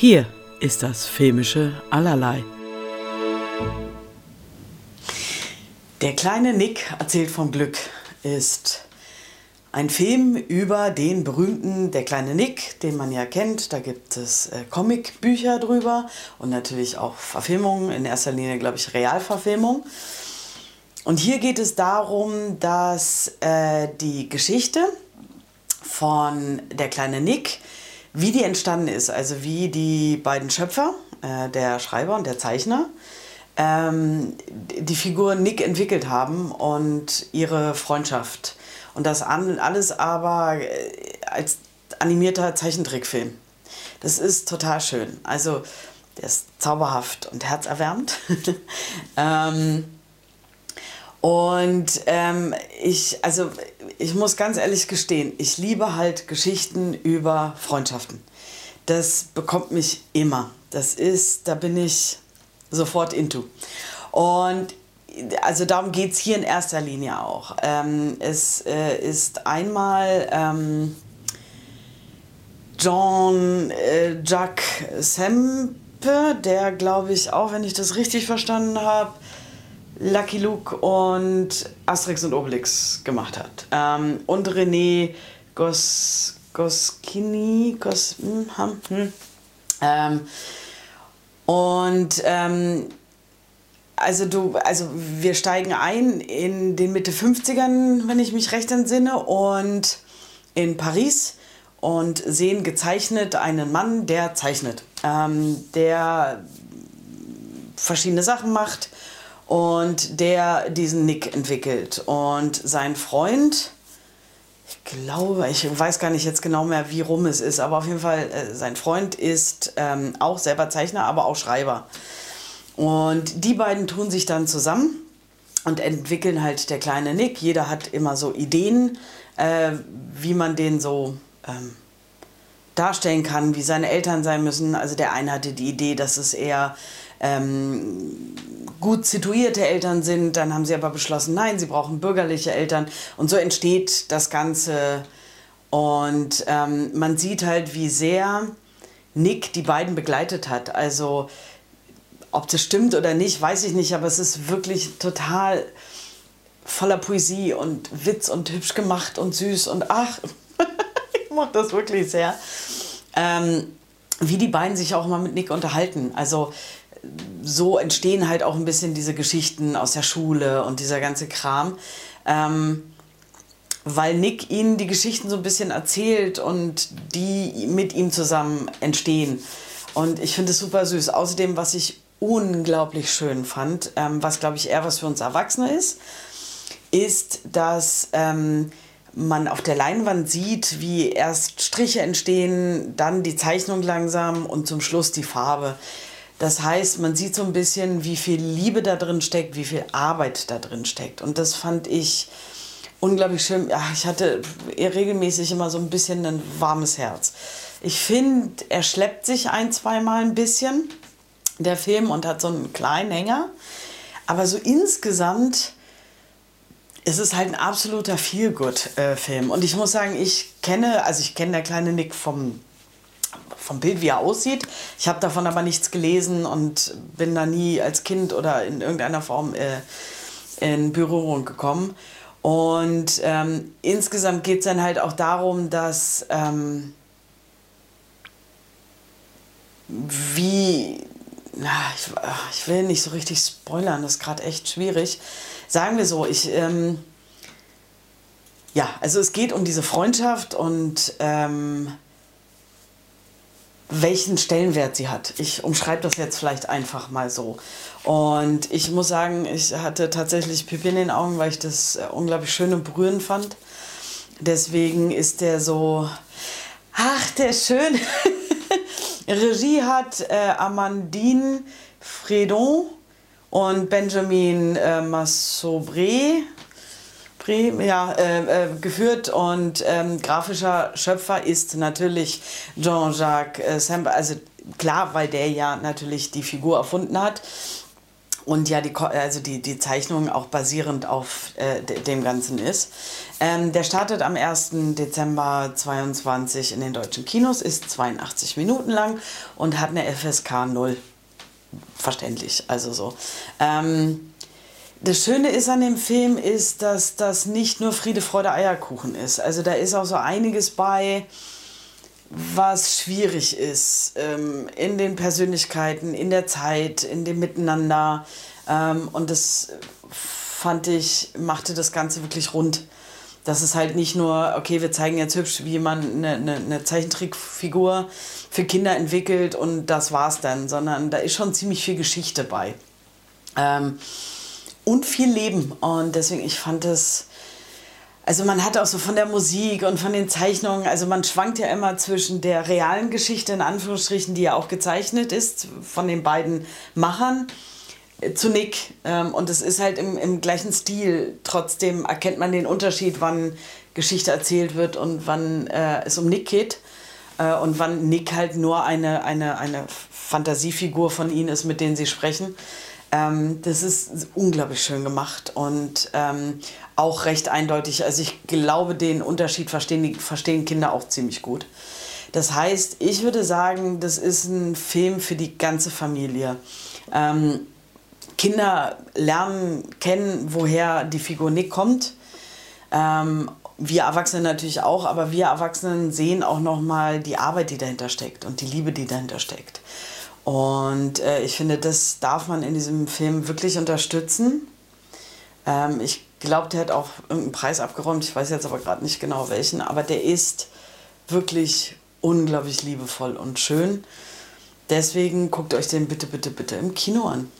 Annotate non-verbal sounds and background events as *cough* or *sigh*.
Hier ist das filmische Allerlei. Der kleine Nick erzählt vom Glück ist ein Film über den berühmten Der kleine Nick, den man ja kennt. Da gibt es äh, Comicbücher drüber und natürlich auch Verfilmungen, in erster Linie glaube ich Realverfilmung. Und hier geht es darum, dass äh, die Geschichte von Der kleine Nick, wie die entstanden ist, also wie die beiden Schöpfer, äh, der Schreiber und der Zeichner, ähm, die Figur Nick entwickelt haben und ihre Freundschaft. Und das alles aber äh, als animierter Zeichentrickfilm. Das ist total schön. Also, der ist zauberhaft und herzerwärmend. *laughs* ähm, und ähm, ich, also ich muss ganz ehrlich gestehen, ich liebe halt Geschichten über Freundschaften. Das bekommt mich immer. Das ist, da bin ich sofort into. Und also darum geht es hier in erster Linie auch. Ähm, es äh, ist einmal ähm, Jean äh, Jacques Sempe, der glaube ich auch, wenn ich das richtig verstanden habe, Lucky Luke und Asterix und Obelix gemacht hat. Ähm, und René Gos, Goskini, Gos, hm, hm, ähm, und ähm, also du, also wir steigen ein in den Mitte 50ern, wenn ich mich recht entsinne, und in Paris und sehen gezeichnet einen Mann, der zeichnet, ähm, der verschiedene Sachen macht und der diesen Nick entwickelt. Und sein Freund, ich glaube, ich weiß gar nicht jetzt genau mehr, wie rum es ist, aber auf jeden Fall, äh, sein Freund ist ähm, auch selber Zeichner, aber auch Schreiber. Und die beiden tun sich dann zusammen und entwickeln halt der kleine Nick. Jeder hat immer so Ideen, äh, wie man den so ähm, darstellen kann, wie seine Eltern sein müssen. Also der eine hatte die Idee, dass es eher ähm, gut situierte Eltern sind. Dann haben sie aber beschlossen, nein, sie brauchen bürgerliche Eltern. Und so entsteht das Ganze. Und ähm, man sieht halt, wie sehr Nick die beiden begleitet hat. Also ob das stimmt oder nicht, weiß ich nicht, aber es ist wirklich total voller Poesie und Witz und hübsch gemacht und süß und ach, ich mag das wirklich sehr. Ähm, wie die beiden sich auch mal mit Nick unterhalten. Also so entstehen halt auch ein bisschen diese Geschichten aus der Schule und dieser ganze Kram. Ähm, weil Nick ihnen die Geschichten so ein bisschen erzählt und die mit ihm zusammen entstehen. Und ich finde es super süß. Außerdem, was ich unglaublich schön fand, ähm, was glaube ich eher was für uns Erwachsene ist, ist, dass ähm, man auf der Leinwand sieht, wie erst Striche entstehen, dann die Zeichnung langsam und zum Schluss die Farbe. Das heißt, man sieht so ein bisschen, wie viel Liebe da drin steckt, wie viel Arbeit da drin steckt. Und das fand ich unglaublich schön. Ja, ich hatte regelmäßig immer so ein bisschen ein warmes Herz. Ich finde, er schleppt sich ein, zweimal ein bisschen, der Film, und hat so einen kleinen Hänger. Aber so insgesamt ist es halt ein absoluter Feelgood-Film. Und ich muss sagen, ich kenne, also ich kenne der kleine Nick vom vom Bild, wie er aussieht. Ich habe davon aber nichts gelesen und bin da nie als Kind oder in irgendeiner Form äh, in Berührung gekommen. Und ähm, insgesamt geht es dann halt auch darum, dass ähm, wie, na, ich, ich, will nicht so richtig spoilern, das ist gerade echt schwierig. Sagen wir so, ich, ähm, ja, also es geht um diese Freundschaft und ähm, welchen Stellenwert sie hat. Ich umschreibe das jetzt vielleicht einfach mal so. Und ich muss sagen, ich hatte tatsächlich Pipi in den Augen, weil ich das äh, unglaublich schön und berührend fand. Deswegen ist der so, ach, der schön. *laughs* Regie hat äh, Amandine Fredon und Benjamin äh, Massobré ja, äh, äh, geführt und ähm, grafischer Schöpfer ist natürlich Jean-Jacques äh, Semper. Also klar, weil der ja natürlich die Figur erfunden hat. Und ja, die, also die, die Zeichnung auch basierend auf äh, dem Ganzen ist. Ähm, der startet am 1. Dezember 22 in den deutschen Kinos, ist 82 Minuten lang und hat eine FSK 0. Verständlich, also so. Ähm, das Schöne ist an dem Film ist, dass das nicht nur Friede, Freude, Eierkuchen ist. Also da ist auch so einiges bei, was schwierig ist ähm, in den Persönlichkeiten, in der Zeit, in dem Miteinander. Ähm, und das fand ich, machte das Ganze wirklich rund. Das ist halt nicht nur, okay, wir zeigen jetzt hübsch, wie man eine, eine, eine Zeichentrickfigur für Kinder entwickelt und das war's dann, sondern da ist schon ziemlich viel Geschichte bei. Ähm, und viel Leben. Und deswegen, ich fand es also man hat auch so von der Musik und von den Zeichnungen, also man schwankt ja immer zwischen der realen Geschichte in Anführungsstrichen, die ja auch gezeichnet ist von den beiden Machern, äh, zu Nick. Ähm, und es ist halt im, im gleichen Stil. Trotzdem erkennt man den Unterschied, wann Geschichte erzählt wird und wann äh, es um Nick geht. Äh, und wann Nick halt nur eine, eine, eine Fantasiefigur von ihnen ist, mit denen sie sprechen. Ähm, das ist unglaublich schön gemacht und ähm, auch recht eindeutig. Also ich glaube, den Unterschied verstehen, die, verstehen Kinder auch ziemlich gut. Das heißt, ich würde sagen, das ist ein Film für die ganze Familie. Ähm, Kinder lernen kennen, woher die Figur Nick kommt. Ähm, wir Erwachsene natürlich auch, aber wir Erwachsenen sehen auch noch mal die Arbeit, die dahinter steckt und die Liebe, die dahinter steckt. Und äh, ich finde, das darf man in diesem Film wirklich unterstützen. Ähm, ich glaube, der hat auch irgendeinen Preis abgeräumt. Ich weiß jetzt aber gerade nicht genau welchen. Aber der ist wirklich unglaublich liebevoll und schön. Deswegen guckt euch den bitte, bitte, bitte im Kino an.